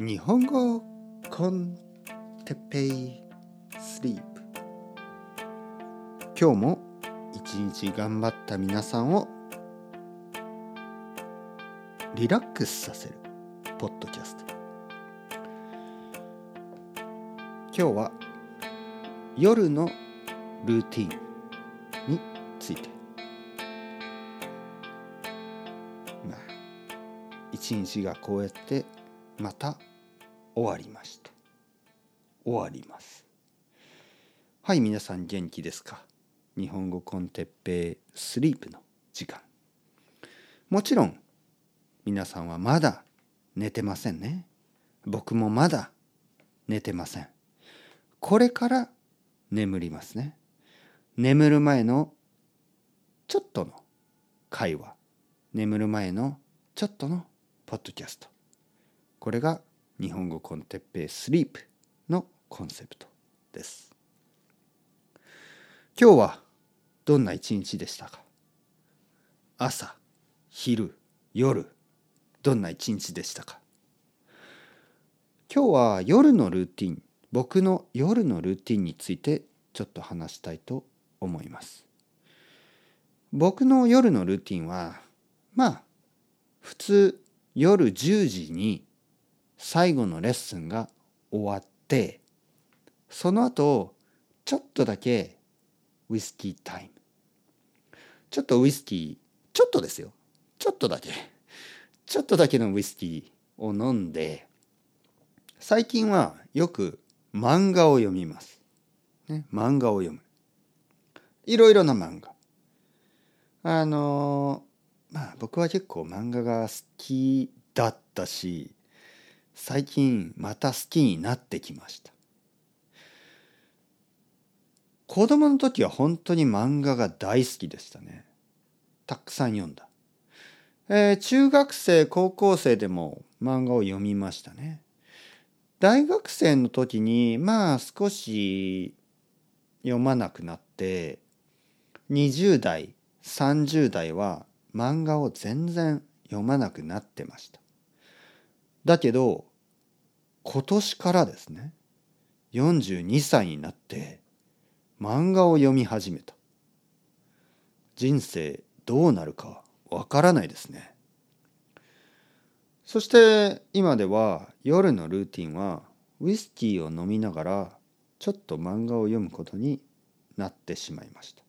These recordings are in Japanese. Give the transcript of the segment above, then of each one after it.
日本語コンテペイスリープ。今日も一日頑張った皆さんをリラックスさせるポッドキャスト。今日は夜のルーティンについて。まあ一日がこうやってまた終わりました。終わります。はい皆さん元気ですか？日本語コンテッペイスリープの時間。もちろん皆さんはまだ寝てませんね。僕もまだ寝てません。これから眠りますね。眠る前のちょっとの会話。眠る前のちょっとのポッドキャスト。これが日本語コンテッペイスリープのコンセプトです。今日はどんな一日でしたか？朝昼夜どんな一日でしたか？今日は夜のルーティン僕の夜のルーティンについてちょっと話したいと思います。僕の夜のルーティンはまあ普通夜10時に最後のレッスンが終わってその後ちょっとだけウイスキータイム。ちょっとウイスキーちょっとですよ。ちょっとだけ。ちょっとだけのウイスキーを飲んで最近はよく漫画を読みます、ね、漫画を読む。いろいろな漫画。あのまあ僕は結構漫画が好きだったし最近また好きになってきました。子供の時は本当に漫画が大好きでしたね。たくさん読んだ、えー、中学生高校生でも漫画を読みましたね。大学生の時にまあ少し読まなくなって20代30代は漫画を全然読まなくなってました。だけど今年からですね42歳になって漫画を読み始めた。人生どうなるかわからないですね。そして今では夜のルーティンはウイスキーを飲みながらちょっと漫画を読むことになってしまいました。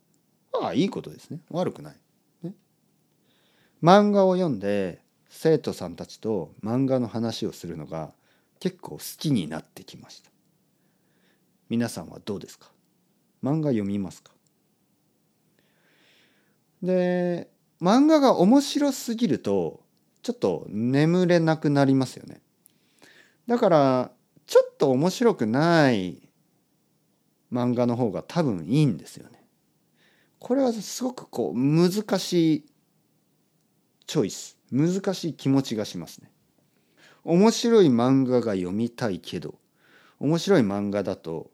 ああいいことですね。悪くない、ね、漫画を読んで生徒さんたちと漫画の話をするのが結構好きになってきました。皆さんはどうですか？漫画読みますか？で漫画が面白すぎるとちょっと眠れなくなりますよね。だからちょっと面白くない漫画の方が多分いいんですよね。これはすごくこう難しいチョイス。難しい気持ちがしますね。面白い漫画が読みたいけど面白い漫画だと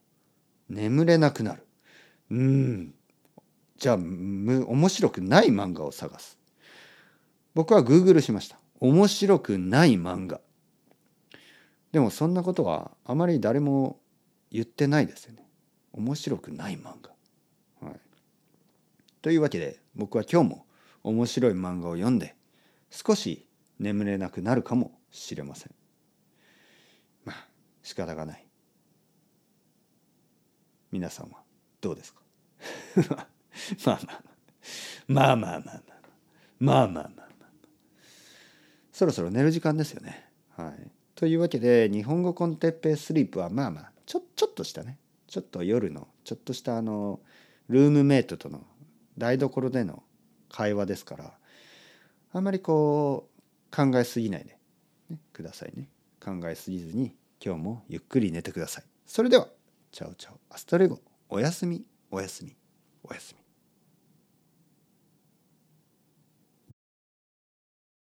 眠れなくなる。うん。じゃあむ面白くない漫画を探す。僕はグーグルしました。面白くない漫画。でもそんなことはあまり誰も言ってないですよね。面白くない漫画、はい、というわけで僕は今日も面白い漫画を読んで少し眠れなくなるかもしれません。まあ仕方がない。皆さんはどうですか？まあまあまあまあまあまあまあまあまあ。まあそろそろ寝る時間ですよね。はい。というわけで日本語コンテッペスリープはまあまあちょちょっとしたね。ちょっと夜のちょっとしたあのルームメイトとの台所での会話ですからあんまりこう考えすぎないでね、くださいね。考えすぎずに今日もゆっくり寝てください。それでは、チャオチャオ、 hasta luego、おやすみ、おやすみ、おやすみ。